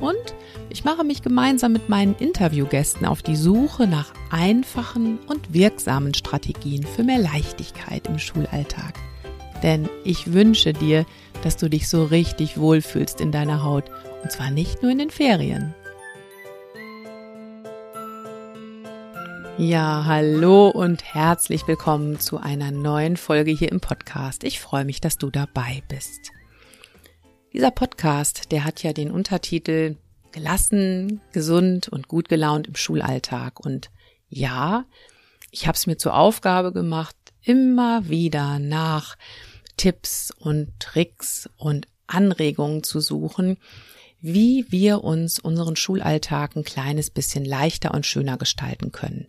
Und ich mache mich gemeinsam mit meinen Interviewgästen auf die Suche nach einfachen und wirksamen Strategien für mehr Leichtigkeit im Schulalltag. Denn ich wünsche dir, dass du dich so richtig wohlfühlst in deiner Haut. Und zwar nicht nur in den Ferien. Ja, hallo und herzlich willkommen zu einer neuen Folge hier im Podcast. Ich freue mich, dass du dabei bist. Dieser Podcast, der hat ja den Untertitel Gelassen, gesund und gut gelaunt im Schulalltag. Und ja, ich habe es mir zur Aufgabe gemacht, immer wieder nach Tipps und Tricks und Anregungen zu suchen, wie wir uns unseren Schulalltag ein kleines bisschen leichter und schöner gestalten können.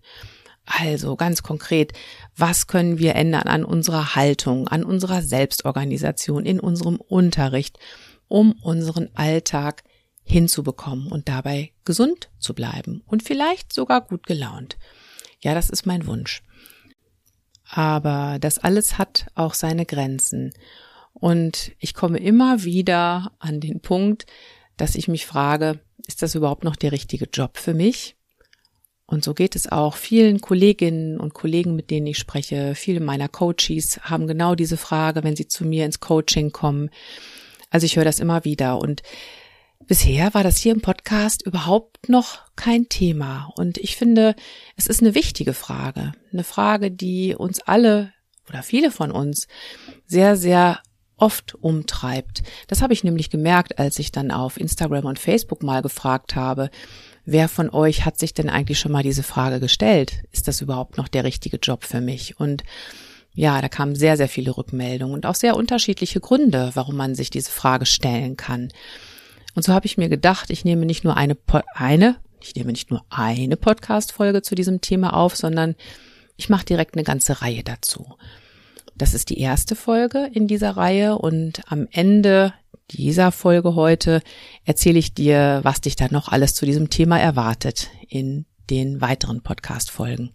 Also ganz konkret, was können wir ändern an unserer Haltung, an unserer Selbstorganisation, in unserem Unterricht, um unseren Alltag hinzubekommen und dabei gesund zu bleiben und vielleicht sogar gut gelaunt. Ja, das ist mein Wunsch. Aber das alles hat auch seine Grenzen. Und ich komme immer wieder an den Punkt, dass ich mich frage, ist das überhaupt noch der richtige Job für mich? Und so geht es auch vielen Kolleginnen und Kollegen, mit denen ich spreche. Viele meiner Coaches haben genau diese Frage, wenn sie zu mir ins Coaching kommen. Also ich höre das immer wieder. Und bisher war das hier im Podcast überhaupt noch kein Thema. Und ich finde, es ist eine wichtige Frage. Eine Frage, die uns alle oder viele von uns sehr, sehr oft umtreibt. Das habe ich nämlich gemerkt, als ich dann auf Instagram und Facebook mal gefragt habe, wer von euch hat sich denn eigentlich schon mal diese Frage gestellt? Ist das überhaupt noch der richtige Job für mich? Und ja, da kamen sehr, sehr viele Rückmeldungen und auch sehr unterschiedliche Gründe, warum man sich diese Frage stellen kann. Und so habe ich mir gedacht, ich nehme nicht nur eine, eine, ich nehme nicht nur eine Podcast-Folge zu diesem Thema auf, sondern ich mache direkt eine ganze Reihe dazu. Das ist die erste Folge in dieser Reihe und am Ende dieser Folge heute erzähle ich dir, was dich da noch alles zu diesem Thema erwartet in den weiteren Podcast-Folgen.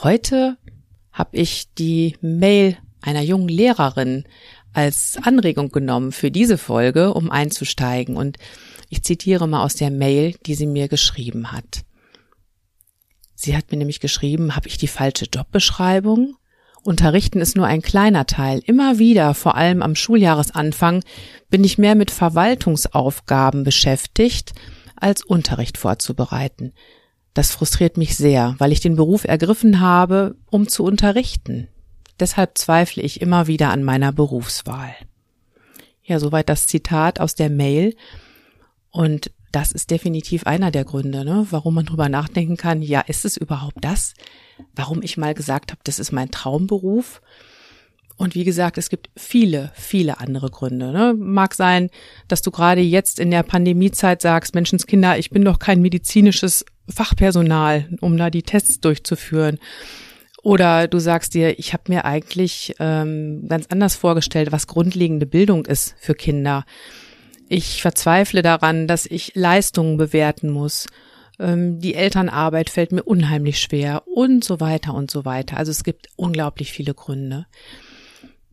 Heute habe ich die Mail einer jungen Lehrerin als Anregung genommen für diese Folge, um einzusteigen. Und ich zitiere mal aus der Mail, die sie mir geschrieben hat. Sie hat mir nämlich geschrieben, habe ich die falsche Jobbeschreibung? Unterrichten ist nur ein kleiner Teil. Immer wieder, vor allem am Schuljahresanfang, bin ich mehr mit Verwaltungsaufgaben beschäftigt, als Unterricht vorzubereiten. Das frustriert mich sehr, weil ich den Beruf ergriffen habe, um zu unterrichten. Deshalb zweifle ich immer wieder an meiner Berufswahl. Ja, soweit das Zitat aus der Mail. Und das ist definitiv einer der Gründe, ne, warum man drüber nachdenken kann, ja, ist es überhaupt das? Warum ich mal gesagt habe, das ist mein Traumberuf? Und wie gesagt, es gibt viele, viele andere Gründe. Ne? Mag sein, dass du gerade jetzt in der Pandemiezeit sagst, Menschenskinder, ich bin doch kein medizinisches Fachpersonal, um da die Tests durchzuführen. Oder du sagst dir, ich habe mir eigentlich ähm, ganz anders vorgestellt, was grundlegende Bildung ist für Kinder. Ich verzweifle daran, dass ich Leistungen bewerten muss. Ähm, die Elternarbeit fällt mir unheimlich schwer und so weiter und so weiter. Also es gibt unglaublich viele Gründe.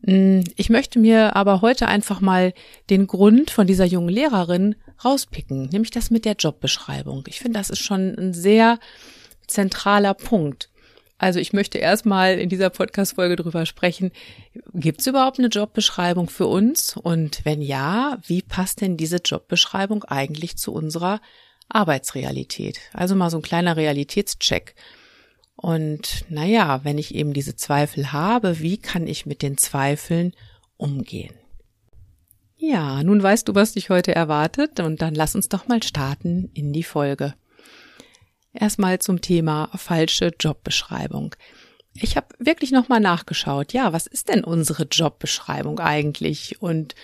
Mm, ich möchte mir aber heute einfach mal den Grund von dieser jungen Lehrerin rauspicken, nämlich das mit der Jobbeschreibung. Ich finde, das ist schon ein sehr zentraler Punkt. Also ich möchte erstmal in dieser Podcast-Folge drüber sprechen, gibt es überhaupt eine Jobbeschreibung für uns? Und wenn ja, wie passt denn diese Jobbeschreibung eigentlich zu unserer Arbeitsrealität? Also mal so ein kleiner Realitätscheck. Und naja, wenn ich eben diese Zweifel habe, wie kann ich mit den Zweifeln umgehen? Ja, nun weißt du, was dich heute erwartet und dann lass uns doch mal starten in die Folge. Erstmal zum Thema falsche Jobbeschreibung. Ich habe wirklich nochmal nachgeschaut. Ja, was ist denn unsere Jobbeschreibung eigentlich? Und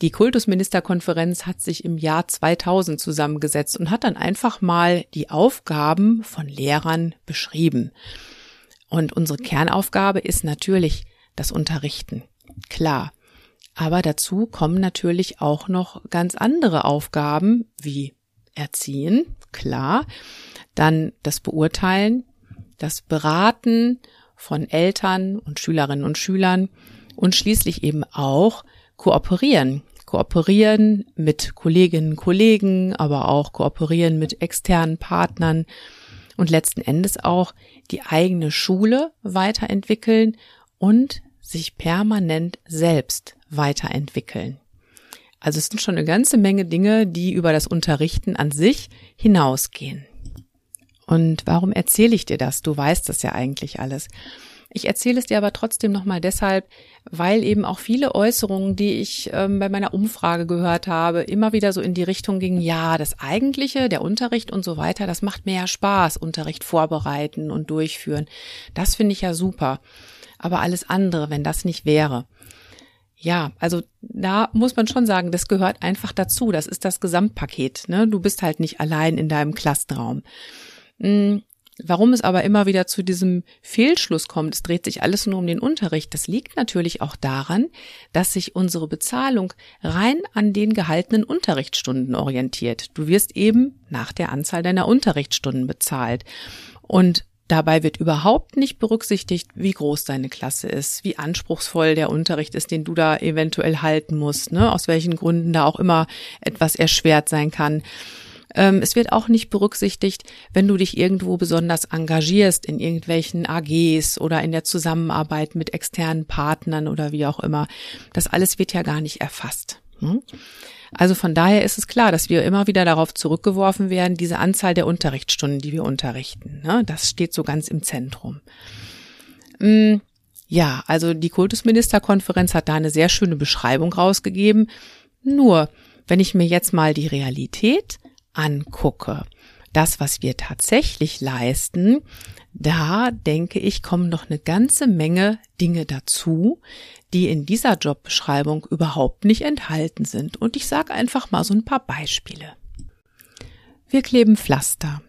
die Kultusministerkonferenz hat sich im Jahr 2000 zusammengesetzt und hat dann einfach mal die Aufgaben von Lehrern beschrieben. Und unsere Kernaufgabe ist natürlich das Unterrichten. Klar. Aber dazu kommen natürlich auch noch ganz andere Aufgaben wie Erziehen, klar. Dann das Beurteilen, das Beraten von Eltern und Schülerinnen und Schülern und schließlich eben auch kooperieren. Kooperieren mit Kolleginnen und Kollegen, aber auch kooperieren mit externen Partnern und letzten Endes auch die eigene Schule weiterentwickeln und sich permanent selbst weiterentwickeln. Also es sind schon eine ganze Menge Dinge, die über das Unterrichten an sich hinausgehen. Und warum erzähle ich dir das? Du weißt das ja eigentlich alles. Ich erzähle es dir aber trotzdem nochmal deshalb, weil eben auch viele Äußerungen, die ich ähm, bei meiner Umfrage gehört habe, immer wieder so in die Richtung gingen, ja, das Eigentliche, der Unterricht und so weiter, das macht mir ja Spaß, Unterricht vorbereiten und durchführen. Das finde ich ja super. Aber alles andere, wenn das nicht wäre. Ja, also da muss man schon sagen, das gehört einfach dazu. Das ist das Gesamtpaket. Ne? Du bist halt nicht allein in deinem Klassenraum. Hm, warum es aber immer wieder zu diesem Fehlschluss kommt, es dreht sich alles nur um den Unterricht, das liegt natürlich auch daran, dass sich unsere Bezahlung rein an den gehaltenen Unterrichtsstunden orientiert. Du wirst eben nach der Anzahl deiner Unterrichtsstunden bezahlt. Und Dabei wird überhaupt nicht berücksichtigt, wie groß deine Klasse ist, wie anspruchsvoll der Unterricht ist, den du da eventuell halten musst, ne? aus welchen Gründen da auch immer etwas erschwert sein kann. Ähm, es wird auch nicht berücksichtigt, wenn du dich irgendwo besonders engagierst in irgendwelchen AGs oder in der Zusammenarbeit mit externen Partnern oder wie auch immer. Das alles wird ja gar nicht erfasst. Hm? Also von daher ist es klar, dass wir immer wieder darauf zurückgeworfen werden, diese Anzahl der Unterrichtsstunden, die wir unterrichten. Ne? Das steht so ganz im Zentrum. Hm, ja, also die Kultusministerkonferenz hat da eine sehr schöne Beschreibung rausgegeben. Nur, wenn ich mir jetzt mal die Realität angucke, das, was wir tatsächlich leisten, da denke ich, kommen noch eine ganze Menge Dinge dazu, die in dieser Jobbeschreibung überhaupt nicht enthalten sind. Und ich sage einfach mal so ein paar Beispiele. Wir kleben Pflaster.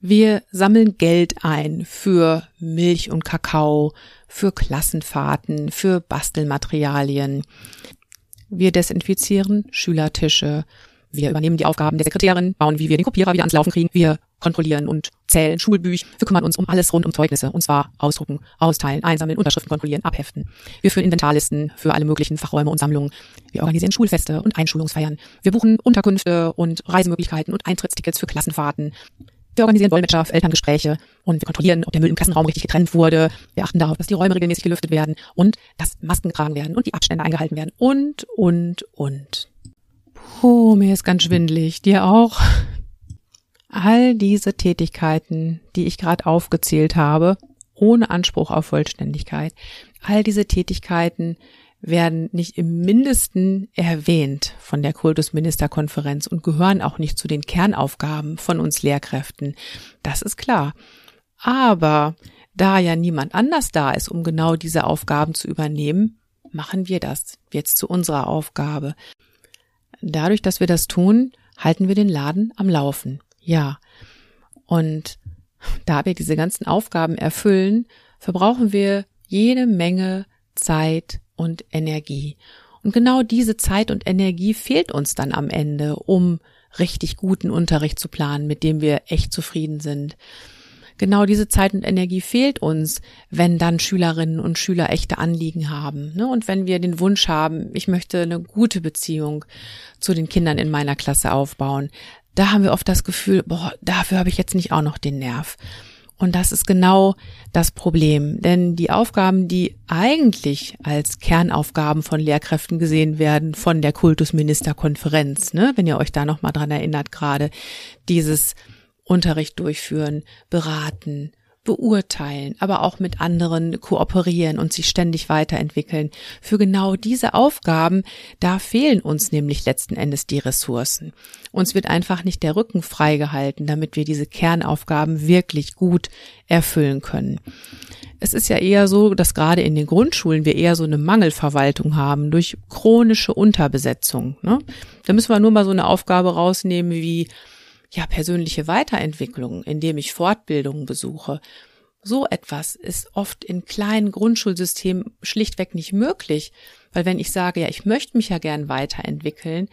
Wir sammeln Geld ein für Milch und Kakao, für Klassenfahrten, für Bastelmaterialien. Wir desinfizieren Schülertische, wir übernehmen die Aufgaben der Sekretärin, bauen, wie wir den Kopierer wieder ans Laufen kriegen. Wir kontrollieren und zählen Schulbücher. Wir kümmern uns um alles rund um Zeugnisse. Und zwar ausdrucken, austeilen, einsammeln, Unterschriften kontrollieren, abheften. Wir führen Inventarlisten für alle möglichen Fachräume und Sammlungen. Wir organisieren Schulfeste und Einschulungsfeiern. Wir buchen Unterkünfte und Reisemöglichkeiten und Eintrittstickets für Klassenfahrten. Wir organisieren Dolmetscher für Elterngespräche und wir kontrollieren, ob der Müll im Klassenraum richtig getrennt wurde. Wir achten darauf, dass die Räume regelmäßig gelüftet werden und dass Masken getragen werden und die Abstände eingehalten werden und, und, und. Oh, mir ist ganz schwindlig. Dir auch? All diese Tätigkeiten, die ich gerade aufgezählt habe, ohne Anspruch auf Vollständigkeit, all diese Tätigkeiten werden nicht im mindesten erwähnt von der Kultusministerkonferenz und gehören auch nicht zu den Kernaufgaben von uns Lehrkräften. Das ist klar. Aber da ja niemand anders da ist, um genau diese Aufgaben zu übernehmen, machen wir das jetzt zu unserer Aufgabe. Dadurch, dass wir das tun, halten wir den Laden am Laufen. Ja. Und da wir diese ganzen Aufgaben erfüllen, verbrauchen wir jede Menge Zeit und Energie. Und genau diese Zeit und Energie fehlt uns dann am Ende, um richtig guten Unterricht zu planen, mit dem wir echt zufrieden sind genau diese Zeit und Energie fehlt uns, wenn dann Schülerinnen und Schüler echte Anliegen haben. Ne? Und wenn wir den Wunsch haben, ich möchte eine gute Beziehung zu den Kindern in meiner Klasse aufbauen, da haben wir oft das Gefühl, boah, dafür habe ich jetzt nicht auch noch den Nerv. Und das ist genau das Problem. Denn die Aufgaben, die eigentlich als Kernaufgaben von Lehrkräften gesehen werden, von der Kultusministerkonferenz, ne, wenn ihr euch da nochmal dran erinnert gerade, dieses Unterricht durchführen, beraten, beurteilen, aber auch mit anderen kooperieren und sich ständig weiterentwickeln. Für genau diese Aufgaben, da fehlen uns nämlich letzten Endes die Ressourcen. Uns wird einfach nicht der Rücken freigehalten, damit wir diese Kernaufgaben wirklich gut erfüllen können. Es ist ja eher so, dass gerade in den Grundschulen wir eher so eine Mangelverwaltung haben durch chronische Unterbesetzung. Ne? Da müssen wir nur mal so eine Aufgabe rausnehmen wie ja, persönliche Weiterentwicklung, indem ich Fortbildungen besuche. so etwas ist oft in kleinen Grundschulsystemen schlichtweg nicht möglich, weil wenn ich sage, ja, ich möchte mich ja gern weiterentwickeln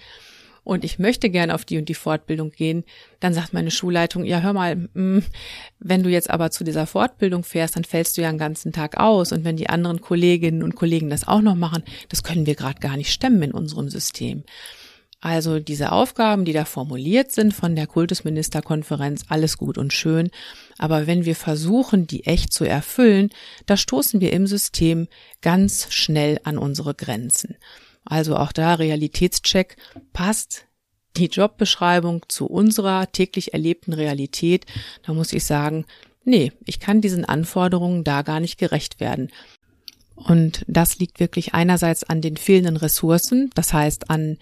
und ich möchte gern auf die und die Fortbildung gehen, dann sagt meine Schulleitung, ja, hör mal, mm, wenn du jetzt aber zu dieser Fortbildung fährst, dann fällst du ja einen ganzen Tag aus und wenn die anderen Kolleginnen und Kollegen das auch noch machen, das können wir gerade gar nicht stemmen in unserem System. Also diese Aufgaben, die da formuliert sind von der Kultusministerkonferenz, alles gut und schön. Aber wenn wir versuchen, die echt zu erfüllen, da stoßen wir im System ganz schnell an unsere Grenzen. Also auch da Realitätscheck passt die Jobbeschreibung zu unserer täglich erlebten Realität. Da muss ich sagen, nee, ich kann diesen Anforderungen da gar nicht gerecht werden. Und das liegt wirklich einerseits an den fehlenden Ressourcen, das heißt an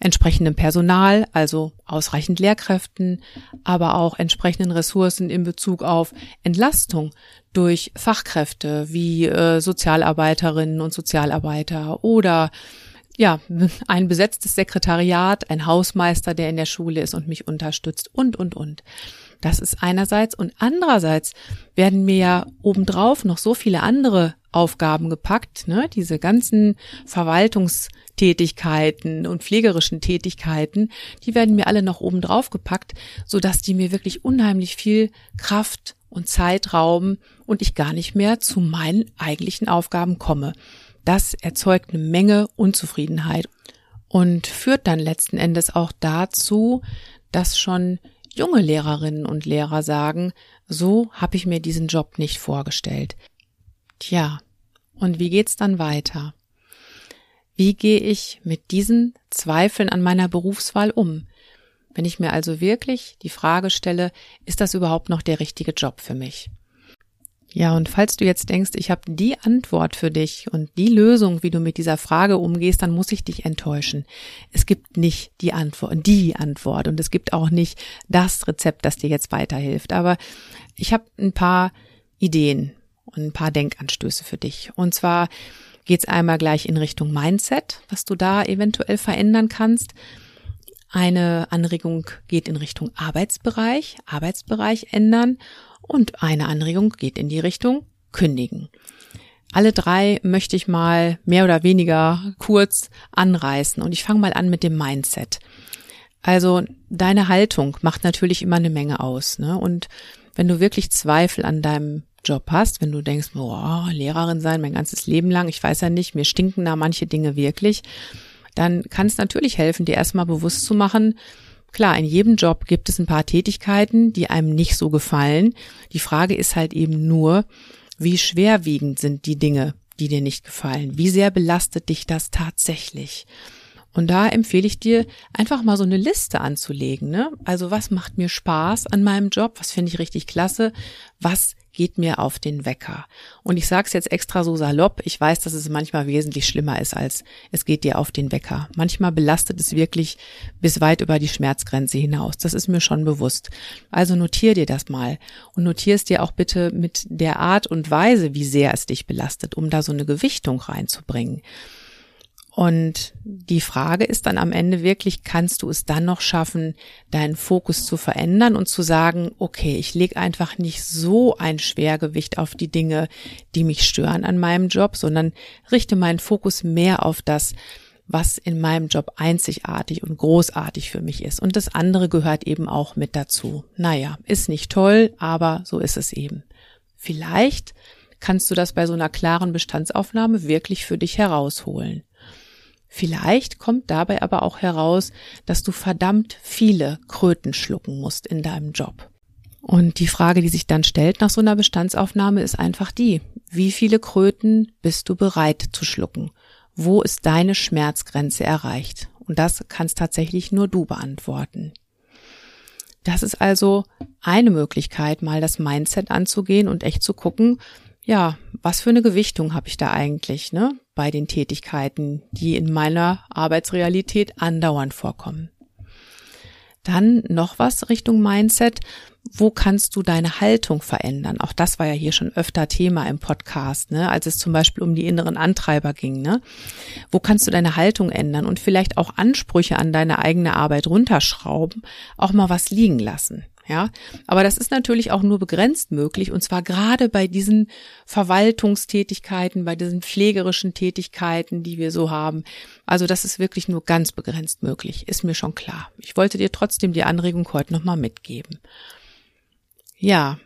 entsprechendem Personal, also ausreichend Lehrkräften, aber auch entsprechenden Ressourcen in Bezug auf Entlastung durch Fachkräfte wie äh, Sozialarbeiterinnen und Sozialarbeiter oder ja, ein besetztes Sekretariat, ein Hausmeister, der in der Schule ist und mich unterstützt und, und, und. Das ist einerseits und andererseits werden mir ja obendrauf noch so viele andere Aufgaben gepackt, ne? diese ganzen Verwaltungstätigkeiten und pflegerischen Tätigkeiten, die werden mir alle noch obendrauf gepackt, so dass die mir wirklich unheimlich viel Kraft und Zeit rauben und ich gar nicht mehr zu meinen eigentlichen Aufgaben komme. Das erzeugt eine Menge Unzufriedenheit und führt dann letzten Endes auch dazu, dass schon junge Lehrerinnen und Lehrer sagen, so habe ich mir diesen Job nicht vorgestellt. Tja, und wie geht's dann weiter? Wie gehe ich mit diesen Zweifeln an meiner Berufswahl um? Wenn ich mir also wirklich die Frage stelle, ist das überhaupt noch der richtige Job für mich? Ja, und falls du jetzt denkst, ich habe die Antwort für dich und die Lösung, wie du mit dieser Frage umgehst, dann muss ich dich enttäuschen. Es gibt nicht die Antwort, die Antwort und es gibt auch nicht das Rezept, das dir jetzt weiterhilft. Aber ich habe ein paar Ideen und ein paar Denkanstöße für dich. Und zwar geht's einmal gleich in Richtung Mindset, was du da eventuell verändern kannst. Eine Anregung geht in Richtung Arbeitsbereich, Arbeitsbereich ändern und eine Anregung geht in die Richtung kündigen. Alle drei möchte ich mal mehr oder weniger kurz anreißen und ich fange mal an mit dem Mindset. Also deine Haltung macht natürlich immer eine Menge aus. Ne? Und wenn du wirklich Zweifel an deinem Job hast, wenn du denkst, boah, Lehrerin sein mein ganzes Leben lang, ich weiß ja nicht, mir stinken da manche Dinge wirklich, dann kann es natürlich helfen, dir erstmal bewusst zu machen, Klar, in jedem Job gibt es ein paar Tätigkeiten, die einem nicht so gefallen. Die Frage ist halt eben nur, wie schwerwiegend sind die Dinge, die dir nicht gefallen? Wie sehr belastet dich das tatsächlich? Und da empfehle ich dir, einfach mal so eine Liste anzulegen. Ne? Also was macht mir Spaß an meinem Job? Was finde ich richtig klasse? Was geht mir auf den Wecker. Und ich sage es jetzt extra so salopp, ich weiß, dass es manchmal wesentlich schlimmer ist, als es geht dir auf den Wecker. Manchmal belastet es wirklich bis weit über die Schmerzgrenze hinaus. Das ist mir schon bewusst. Also notier dir das mal und notier es dir auch bitte mit der Art und Weise, wie sehr es dich belastet, um da so eine Gewichtung reinzubringen. Und die Frage ist dann am Ende wirklich, kannst du es dann noch schaffen, deinen Fokus zu verändern und zu sagen, okay, ich lege einfach nicht so ein Schwergewicht auf die Dinge, die mich stören an meinem Job, sondern richte meinen Fokus mehr auf das, was in meinem Job einzigartig und großartig für mich ist. Und das andere gehört eben auch mit dazu. Naja, ist nicht toll, aber so ist es eben. Vielleicht kannst du das bei so einer klaren Bestandsaufnahme wirklich für dich herausholen. Vielleicht kommt dabei aber auch heraus, dass du verdammt viele Kröten schlucken musst in deinem Job. Und die Frage, die sich dann stellt nach so einer Bestandsaufnahme, ist einfach die, wie viele Kröten bist du bereit zu schlucken? Wo ist deine Schmerzgrenze erreicht? Und das kannst tatsächlich nur du beantworten. Das ist also eine Möglichkeit, mal das Mindset anzugehen und echt zu gucken, ja, was für eine Gewichtung habe ich da eigentlich, ne, bei den Tätigkeiten, die in meiner Arbeitsrealität andauernd vorkommen. Dann noch was Richtung Mindset. Wo kannst du deine Haltung verändern? Auch das war ja hier schon öfter Thema im Podcast, ne? als es zum Beispiel um die inneren Antreiber ging. Ne? Wo kannst du deine Haltung ändern und vielleicht auch Ansprüche an deine eigene Arbeit runterschrauben, auch mal was liegen lassen? Ja, aber das ist natürlich auch nur begrenzt möglich und zwar gerade bei diesen Verwaltungstätigkeiten, bei diesen pflegerischen Tätigkeiten, die wir so haben. Also das ist wirklich nur ganz begrenzt möglich, ist mir schon klar. Ich wollte dir trotzdem die Anregung heute nochmal mitgeben. Ja,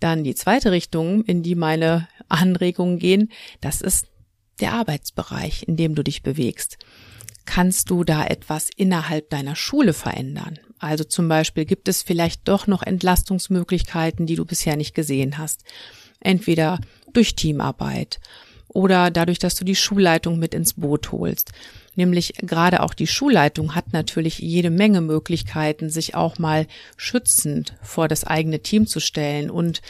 dann die zweite Richtung, in die meine Anregungen gehen, das ist der Arbeitsbereich, in dem du dich bewegst. Kannst du da etwas innerhalb deiner Schule verändern? Also zum Beispiel gibt es vielleicht doch noch Entlastungsmöglichkeiten, die du bisher nicht gesehen hast. Entweder durch Teamarbeit oder dadurch, dass du die Schulleitung mit ins Boot holst. Nämlich gerade auch die Schulleitung hat natürlich jede Menge Möglichkeiten, sich auch mal schützend vor das eigene Team zu stellen und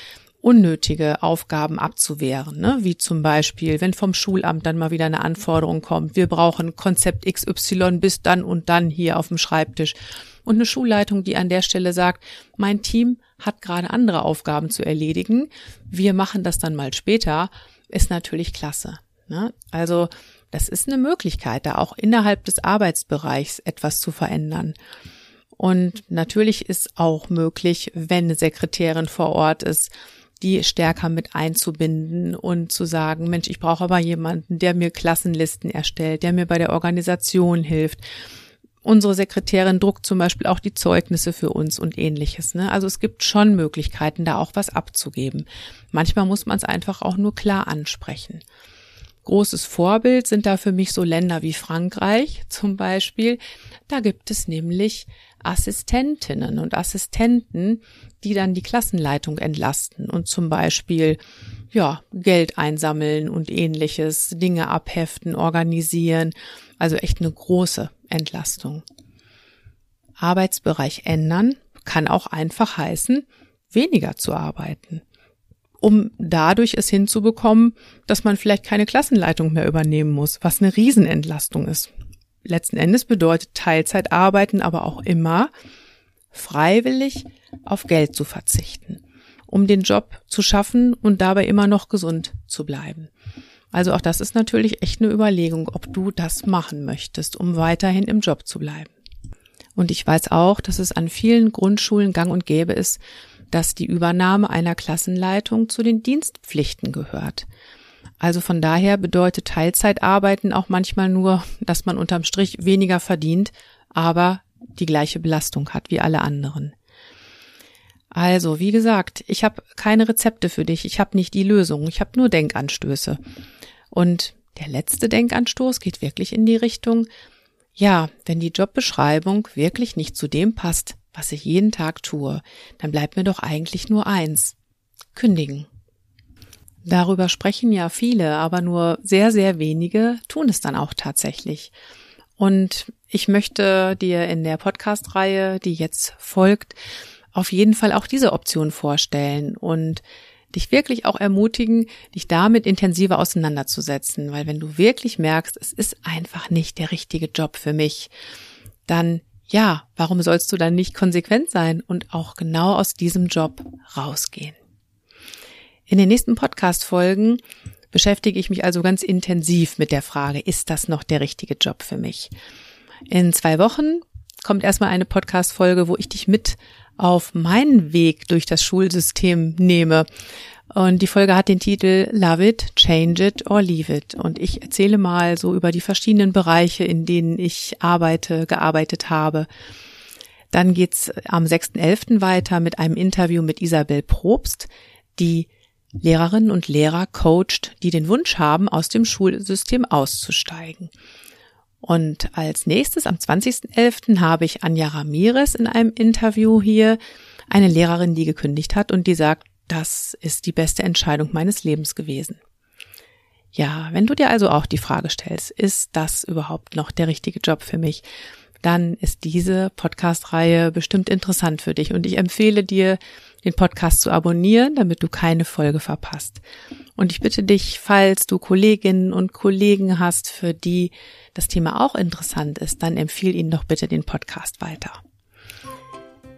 unnötige Aufgaben abzuwehren, ne? wie zum Beispiel, wenn vom Schulamt dann mal wieder eine Anforderung kommt, wir brauchen Konzept XY bis dann und dann hier auf dem Schreibtisch. Und eine Schulleitung, die an der Stelle sagt, mein Team hat gerade andere Aufgaben zu erledigen, wir machen das dann mal später, ist natürlich klasse. Ne? Also das ist eine Möglichkeit, da auch innerhalb des Arbeitsbereichs etwas zu verändern. Und natürlich ist auch möglich, wenn eine Sekretärin vor Ort ist, die stärker mit einzubinden und zu sagen, Mensch, ich brauche aber jemanden, der mir Klassenlisten erstellt, der mir bei der Organisation hilft. Unsere Sekretärin druckt zum Beispiel auch die Zeugnisse für uns und ähnliches. Ne? Also es gibt schon Möglichkeiten, da auch was abzugeben. Manchmal muss man es einfach auch nur klar ansprechen. Großes Vorbild sind da für mich so Länder wie Frankreich zum Beispiel. Da gibt es nämlich Assistentinnen und Assistenten, die dann die Klassenleitung entlasten und zum Beispiel ja, Geld einsammeln und ähnliches, Dinge abheften, organisieren. Also echt eine große Entlastung. Arbeitsbereich ändern kann auch einfach heißen, weniger zu arbeiten, um dadurch es hinzubekommen, dass man vielleicht keine Klassenleitung mehr übernehmen muss, was eine Riesenentlastung ist letzten Endes bedeutet Teilzeitarbeiten aber auch immer, freiwillig auf Geld zu verzichten, um den Job zu schaffen und dabei immer noch gesund zu bleiben. Also auch das ist natürlich echt eine Überlegung, ob du das machen möchtest, um weiterhin im Job zu bleiben. Und ich weiß auch, dass es an vielen Grundschulen gang und gäbe ist, dass die Übernahme einer Klassenleitung zu den Dienstpflichten gehört. Also von daher bedeutet Teilzeitarbeiten auch manchmal nur, dass man unterm Strich weniger verdient, aber die gleiche Belastung hat wie alle anderen. Also, wie gesagt, ich habe keine Rezepte für dich, ich habe nicht die Lösung, ich habe nur Denkanstöße. Und der letzte Denkanstoß geht wirklich in die Richtung, ja, wenn die Jobbeschreibung wirklich nicht zu dem passt, was ich jeden Tag tue, dann bleibt mir doch eigentlich nur eins. Kündigen. Darüber sprechen ja viele, aber nur sehr, sehr wenige tun es dann auch tatsächlich. Und ich möchte dir in der Podcast-Reihe, die jetzt folgt, auf jeden Fall auch diese Option vorstellen und dich wirklich auch ermutigen, dich damit intensiver auseinanderzusetzen, weil wenn du wirklich merkst, es ist einfach nicht der richtige Job für mich, dann ja, warum sollst du dann nicht konsequent sein und auch genau aus diesem Job rausgehen? In den nächsten Podcast-Folgen beschäftige ich mich also ganz intensiv mit der Frage, ist das noch der richtige Job für mich? In zwei Wochen kommt erstmal eine Podcast-Folge, wo ich dich mit auf meinen Weg durch das Schulsystem nehme. Und die Folge hat den Titel Love it, Change it or Leave it. Und ich erzähle mal so über die verschiedenen Bereiche, in denen ich arbeite, gearbeitet habe. Dann geht's am 6.11. weiter mit einem Interview mit Isabel Probst, die Lehrerinnen und Lehrer coacht, die den Wunsch haben, aus dem Schulsystem auszusteigen. Und als nächstes am 20.11. habe ich Anja Ramirez in einem Interview hier, eine Lehrerin, die gekündigt hat und die sagt, das ist die beste Entscheidung meines Lebens gewesen. Ja, wenn du dir also auch die Frage stellst, ist das überhaupt noch der richtige Job für mich? Dann ist diese Podcast-Reihe bestimmt interessant für dich und ich empfehle dir, den Podcast zu abonnieren, damit du keine Folge verpasst. Und ich bitte dich, falls du Kolleginnen und Kollegen hast, für die das Thema auch interessant ist, dann empfiehl ihnen doch bitte den Podcast weiter.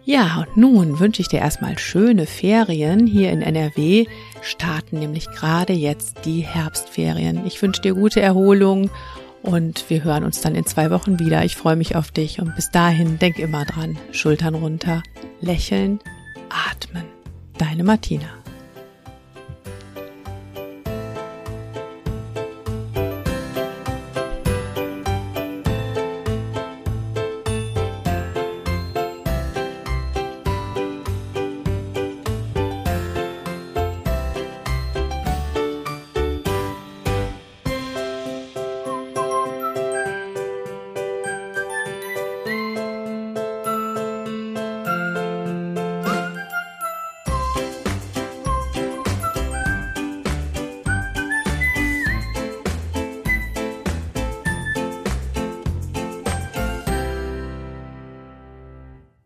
Ja, und nun wünsche ich dir erstmal schöne Ferien hier in NRW. Starten nämlich gerade jetzt die Herbstferien. Ich wünsche dir gute Erholung und wir hören uns dann in zwei Wochen wieder. Ich freue mich auf dich und bis dahin denk immer dran, Schultern runter, lächeln, atmen. Deine Martina.